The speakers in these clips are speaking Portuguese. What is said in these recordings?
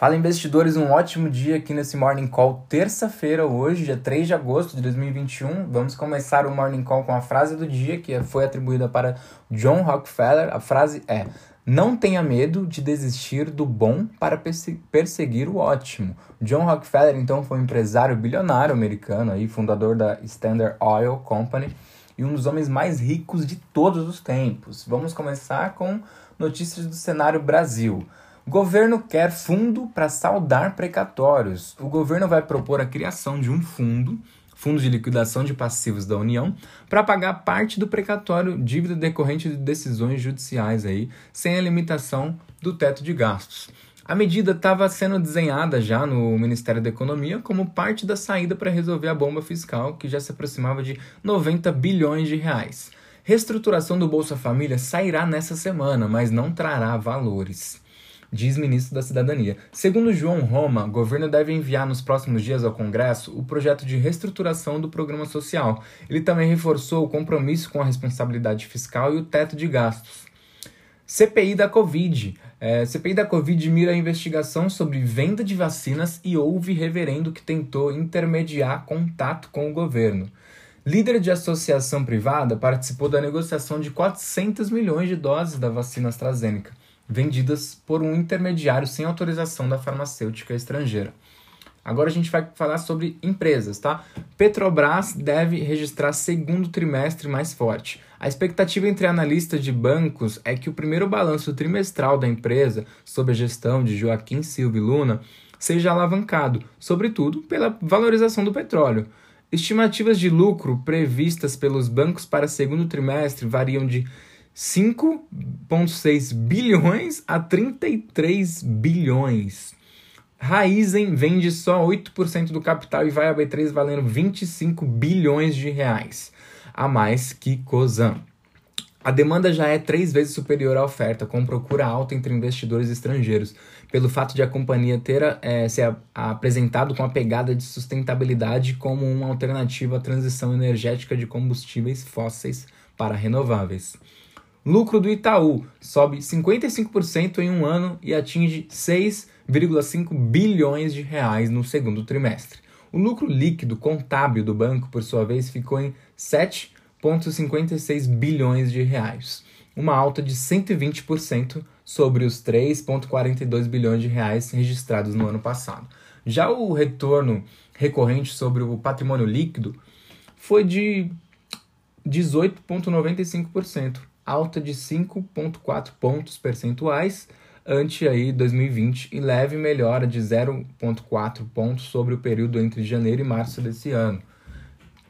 Fala investidores, um ótimo dia aqui nesse Morning Call, terça-feira hoje, dia 3 de agosto de 2021. Vamos começar o Morning Call com a frase do dia que foi atribuída para John Rockefeller. A frase é: Não tenha medo de desistir do bom para perseguir o ótimo. John Rockefeller, então, foi um empresário bilionário americano, aí, fundador da Standard Oil Company e um dos homens mais ricos de todos os tempos. Vamos começar com notícias do cenário Brasil. Governo quer fundo para saldar precatórios. O governo vai propor a criação de um fundo, Fundo de Liquidação de Passivos da União, para pagar parte do precatório dívida decorrente de decisões judiciais aí, sem a limitação do teto de gastos. A medida estava sendo desenhada já no Ministério da Economia como parte da saída para resolver a bomba fiscal, que já se aproximava de 90 bilhões de reais. Reestruturação do Bolsa Família sairá nessa semana, mas não trará valores diz ministro da Cidadania. Segundo João Roma, o governo deve enviar nos próximos dias ao Congresso o projeto de reestruturação do programa social. Ele também reforçou o compromisso com a responsabilidade fiscal e o teto de gastos. CPI da Covid. É, CPI da Covid mira a investigação sobre venda de vacinas e houve reverendo que tentou intermediar contato com o governo. Líder de associação privada participou da negociação de 400 milhões de doses da vacina AstraZeneca vendidas por um intermediário sem autorização da farmacêutica estrangeira. Agora a gente vai falar sobre empresas, tá? Petrobras deve registrar segundo trimestre mais forte. A expectativa entre analistas de bancos é que o primeiro balanço trimestral da empresa, sob a gestão de Joaquim Silva e Luna, seja alavancado, sobretudo pela valorização do petróleo. Estimativas de lucro previstas pelos bancos para segundo trimestre variam de 5,6 bilhões a 33 bilhões. Raizen vende só 8% do capital e vai a B3 valendo 25 bilhões de reais, a mais que Cosan. A demanda já é três vezes superior à oferta, com procura alta entre investidores estrangeiros, pelo fato de a companhia ter é, se apresentado com a pegada de sustentabilidade como uma alternativa à transição energética de combustíveis fósseis para renováveis. Lucro do Itaú sobe 55% em um ano e atinge 6,5 bilhões de reais no segundo trimestre. O lucro líquido contábil do banco, por sua vez, ficou em 7,56 bilhões de reais, uma alta de 120% sobre os 3,42 bilhões de reais registrados no ano passado. Já o retorno recorrente sobre o patrimônio líquido foi de 18,95%, alta de 5,4 pontos percentuais ante aí 2020 e leve melhora de 0,4 pontos sobre o período entre janeiro e março desse ano.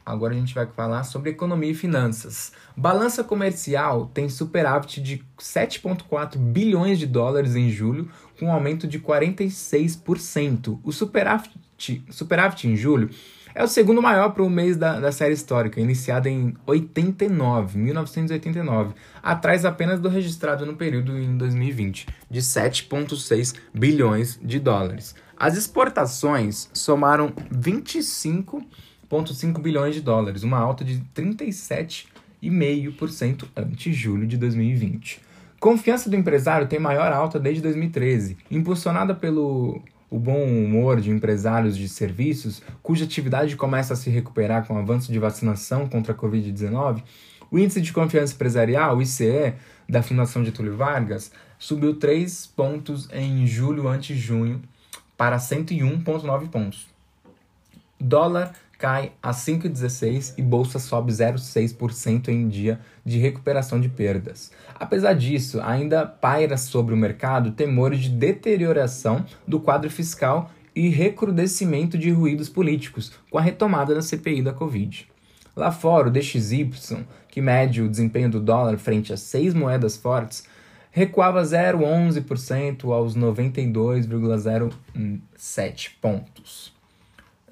Agora a gente vai falar sobre economia e finanças. Balança comercial tem superávit de 7,4 bilhões de dólares em julho, com um aumento de 46%. O superávit, superávit em julho é o segundo maior para o mês da, da série histórica, iniciada em 89, 1989, atrás apenas do registrado no período em 2020, de 7,6 bilhões de dólares. As exportações somaram 25,5 bilhões de dólares, uma alta de 37,5% ante julho de 2020. Confiança do empresário tem maior alta desde 2013, impulsionada pelo o bom humor de empresários de serviços, cuja atividade começa a se recuperar com o avanço de vacinação contra a Covid-19, o índice de confiança empresarial, ICE, da Fundação Getúlio Vargas, subiu 3 pontos em julho ante junho para 101,9 pontos. Dólar cai a 5,16 e bolsa sobe 0,6% em dia de recuperação de perdas. Apesar disso, ainda paira sobre o mercado temores de deterioração do quadro fiscal e recrudescimento de ruídos políticos com a retomada da CPI da Covid. Lá fora, o DXY, que mede o desempenho do dólar frente a seis moedas fortes, recuava 0,11% aos 92,07 pontos.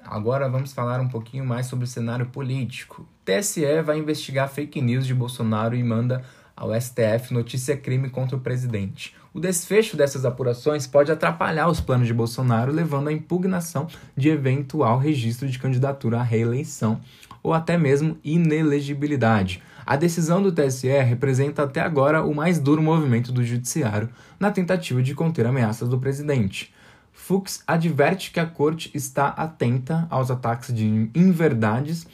Agora vamos falar um pouquinho mais sobre o cenário político. TSE vai investigar fake news de Bolsonaro e manda ao STF notícia crime contra o presidente. O desfecho dessas apurações pode atrapalhar os planos de Bolsonaro, levando à impugnação de eventual registro de candidatura à reeleição ou até mesmo inelegibilidade. A decisão do TSE representa até agora o mais duro movimento do judiciário na tentativa de conter ameaças do presidente. Fuchs adverte que a corte está atenta aos ataques de inverdades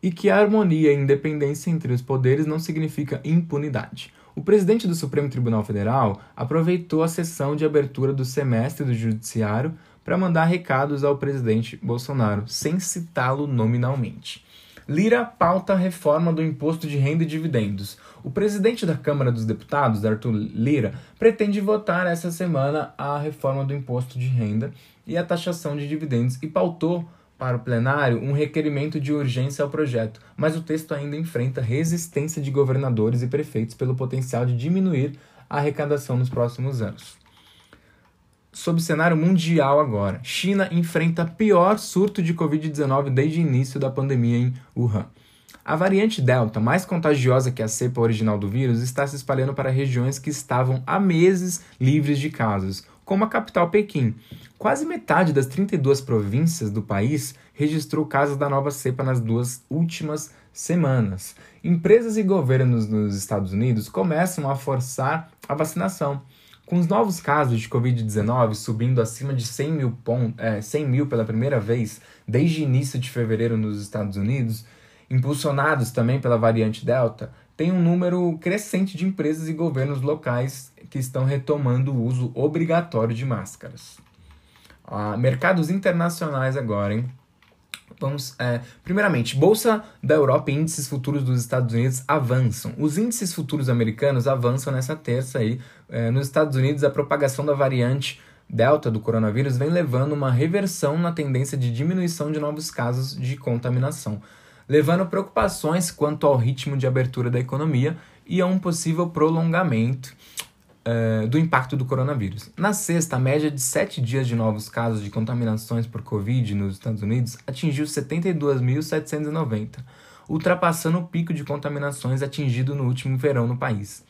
e que a harmonia e independência entre os poderes não significa impunidade. O presidente do Supremo Tribunal Federal aproveitou a sessão de abertura do semestre do Judiciário para mandar recados ao presidente Bolsonaro, sem citá-lo nominalmente. Lira pauta a reforma do imposto de renda e dividendos. O presidente da Câmara dos Deputados, Arthur Lira, pretende votar essa semana a reforma do imposto de renda e a taxação de dividendos e pautou para o plenário um requerimento de urgência ao projeto, mas o texto ainda enfrenta resistência de governadores e prefeitos pelo potencial de diminuir a arrecadação nos próximos anos sob o cenário mundial agora. China enfrenta pior surto de Covid-19 desde o início da pandemia em Wuhan. A variante Delta, mais contagiosa que a cepa original do vírus, está se espalhando para regiões que estavam há meses livres de casos, como a capital Pequim. Quase metade das 32 províncias do país registrou casos da nova cepa nas duas últimas semanas. Empresas e governos nos Estados Unidos começam a forçar a vacinação. Com os novos casos de Covid-19 subindo acima de 100 mil, é, 100 mil pela primeira vez desde início de fevereiro nos Estados Unidos, impulsionados também pela variante Delta, tem um número crescente de empresas e governos locais que estão retomando o uso obrigatório de máscaras. Ah, mercados internacionais agora, hein? Vamos, é, primeiramente, Bolsa da Europa e índices futuros dos Estados Unidos avançam. Os índices futuros americanos avançam nessa terça aí. É, nos Estados Unidos, a propagação da variante Delta do coronavírus vem levando uma reversão na tendência de diminuição de novos casos de contaminação, levando preocupações quanto ao ritmo de abertura da economia e a um possível prolongamento uh, do impacto do coronavírus. Na sexta, a média de sete dias de novos casos de contaminações por Covid nos Estados Unidos atingiu 72.790, ultrapassando o pico de contaminações atingido no último verão no país,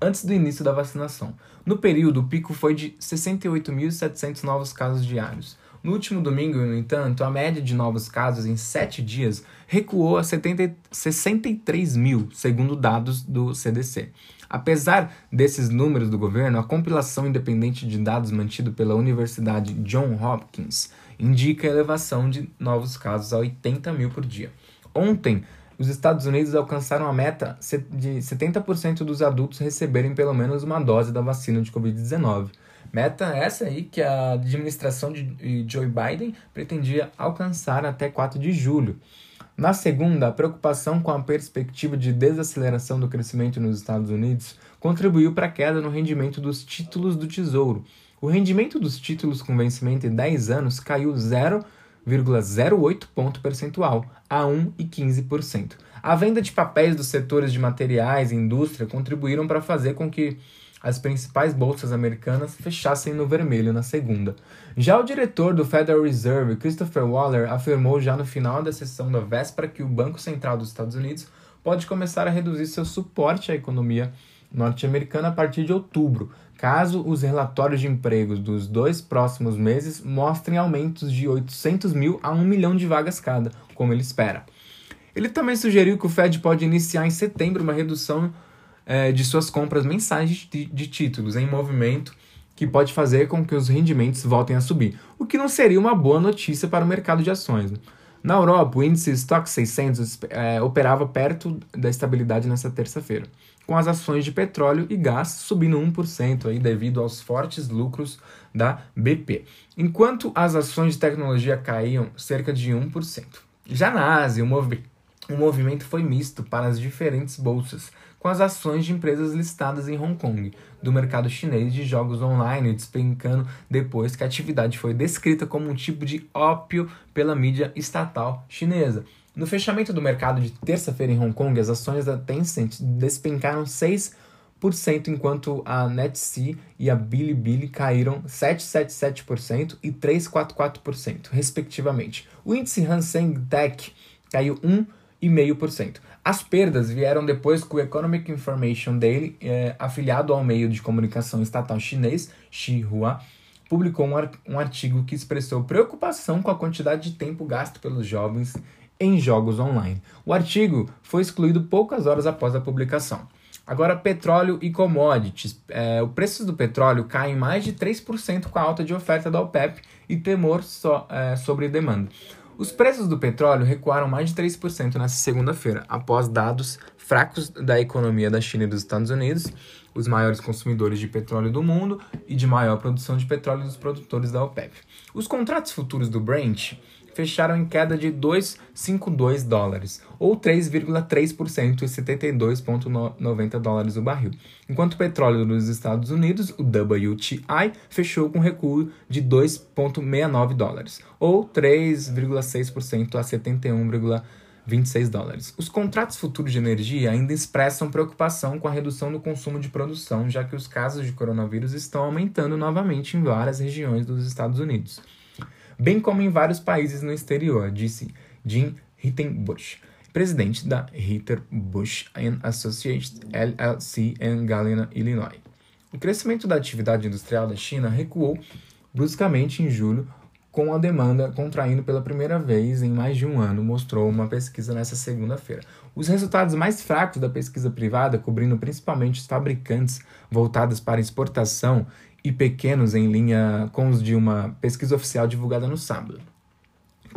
antes do início da vacinação. No período, o pico foi de 68.700 novos casos diários. No último domingo, no entanto, a média de novos casos em sete dias recuou a 70, 63 mil, segundo dados do CDC. Apesar desses números do governo, a compilação independente de dados mantido pela Universidade John Hopkins indica a elevação de novos casos a 80 mil por dia. Ontem, os Estados Unidos alcançaram a meta de 70% dos adultos receberem pelo menos uma dose da vacina de Covid-19. Meta essa aí que a administração de Joe Biden pretendia alcançar até 4 de julho. Na segunda, a preocupação com a perspectiva de desaceleração do crescimento nos Estados Unidos contribuiu para a queda no rendimento dos títulos do Tesouro. O rendimento dos títulos com vencimento em 10 anos caiu 0,08 ponto percentual a 1,15%. A venda de papéis dos setores de materiais e indústria contribuíram para fazer com que as principais bolsas americanas fechassem no vermelho na segunda. Já o diretor do Federal Reserve, Christopher Waller, afirmou já no final da sessão da véspera que o Banco Central dos Estados Unidos pode começar a reduzir seu suporte à economia norte-americana a partir de outubro, caso os relatórios de empregos dos dois próximos meses mostrem aumentos de 800 mil a 1 milhão de vagas cada, como ele espera. Ele também sugeriu que o Fed pode iniciar em setembro uma redução é, de suas compras mensais de, de títulos em movimento que pode fazer com que os rendimentos voltem a subir, o que não seria uma boa notícia para o mercado de ações. Né? Na Europa, o índice Stock 600 é, operava perto da estabilidade nessa terça-feira, com as ações de petróleo e gás subindo 1% aí, devido aos fortes lucros da BP, enquanto as ações de tecnologia caíam cerca de 1%. Já na Ásia, o, movi o movimento foi misto para as diferentes bolsas, com as ações de empresas listadas em Hong Kong, do mercado chinês de jogos online, despencando depois que a atividade foi descrita como um tipo de ópio pela mídia estatal chinesa. No fechamento do mercado de terça-feira em Hong Kong, as ações da Tencent despencaram 6%, enquanto a NetC e a Bilibili caíram 7,77% e 3,44%, respectivamente. O índice Hang Seng Tech caiu 1,5%. As perdas vieram depois que o Economic Information Daily, é, afiliado ao meio de comunicação estatal chinês, Xinhua, publicou um artigo que expressou preocupação com a quantidade de tempo gasto pelos jovens em jogos online. O artigo foi excluído poucas horas após a publicação. Agora, petróleo e commodities. É, o preço do petróleo cai mais de 3% com a alta de oferta da OPEP e temor so, é, sobre demanda. Os preços do petróleo recuaram mais de 3% nessa segunda-feira, após dados fracos da economia da China e dos Estados Unidos, os maiores consumidores de petróleo do mundo e de maior produção de petróleo dos produtores da OPEP. Os contratos futuros do Brent fecharam em queda de 2,52 dólares, ou 3,3% e 72,90 dólares o barril, enquanto o petróleo dos Estados Unidos, o WTI, fechou com recuo de 2,69 dólares, ou 3,6% a 71,26 dólares. Os contratos futuros de energia ainda expressam preocupação com a redução do consumo de produção, já que os casos de coronavírus estão aumentando novamente em várias regiões dos Estados Unidos bem como em vários países no exterior, disse Jim Rittenbush, presidente da Ritter Bush Associates LLC em Galena, Illinois. O crescimento da atividade industrial da China recuou bruscamente em julho, com a demanda contraindo pela primeira vez em mais de um ano, mostrou uma pesquisa nessa segunda-feira. Os resultados mais fracos da pesquisa privada, cobrindo principalmente os fabricantes voltados para exportação e pequenos em linha com os de uma pesquisa oficial divulgada no sábado.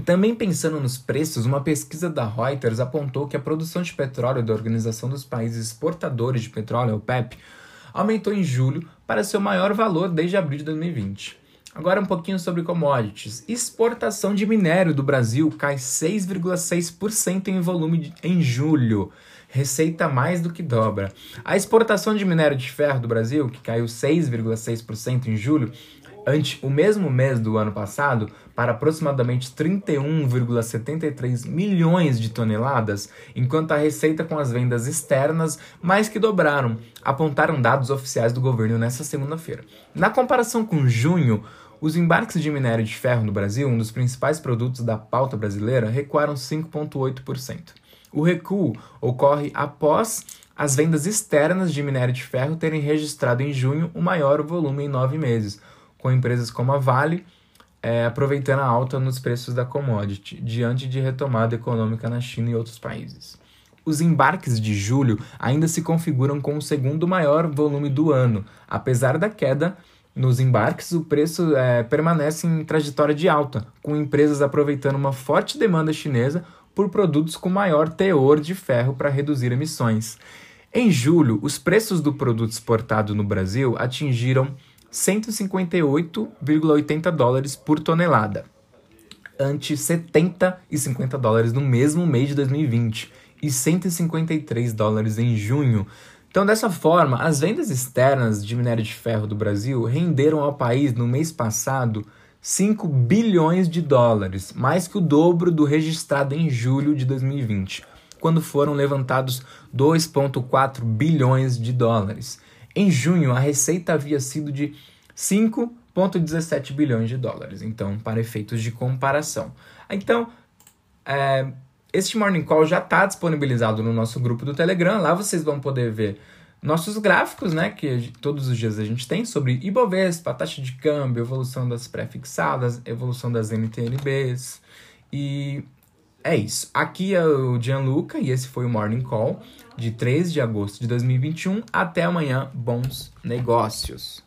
Também pensando nos preços, uma pesquisa da Reuters apontou que a produção de petróleo da Organização dos Países Exportadores de Petróleo, OPEP, aumentou em julho para seu maior valor desde abril de 2020. Agora um pouquinho sobre commodities. Exportação de minério do Brasil cai 6,6% em volume em julho, receita mais do que dobra. A exportação de minério de ferro do Brasil, que caiu 6,6% em julho, ante o mesmo mês do ano passado, para aproximadamente 31,73 milhões de toneladas, enquanto a receita com as vendas externas mais que dobraram, apontaram dados oficiais do governo nesta segunda-feira. Na comparação com junho, os embarques de minério de ferro no Brasil, um dos principais produtos da pauta brasileira, recuaram 5,8%. O recuo ocorre após as vendas externas de minério de ferro terem registrado em junho o maior volume em nove meses, com empresas como a Vale é, aproveitando a alta nos preços da commodity, diante de retomada econômica na China e outros países. Os embarques de julho ainda se configuram com o segundo maior volume do ano. Apesar da queda nos embarques, o preço é, permanece em trajetória de alta, com empresas aproveitando uma forte demanda chinesa por produtos com maior teor de ferro para reduzir emissões. Em julho, os preços do produto exportado no Brasil atingiram 158,80 dólares por tonelada, ante 70,50 dólares no mesmo mês de 2020 e 153 dólares em junho. Então, dessa forma, as vendas externas de minério de ferro do Brasil renderam ao país no mês passado 5 bilhões de dólares, mais que o dobro do registrado em julho de 2020, quando foram levantados 2,4 bilhões de dólares. Em junho, a receita havia sido de 5,17 bilhões de dólares, então, para efeitos de comparação. Então, é, este Morning Call já está disponibilizado no nosso grupo do Telegram, lá vocês vão poder ver nossos gráficos, né, que todos os dias a gente tem sobre Ibovespa, taxa de câmbio, evolução das pré-fixadas, evolução das NTNBs e é isso. Aqui é o Gianluca e esse foi o Morning Call de 3 de agosto de 2021. Até amanhã, bons negócios.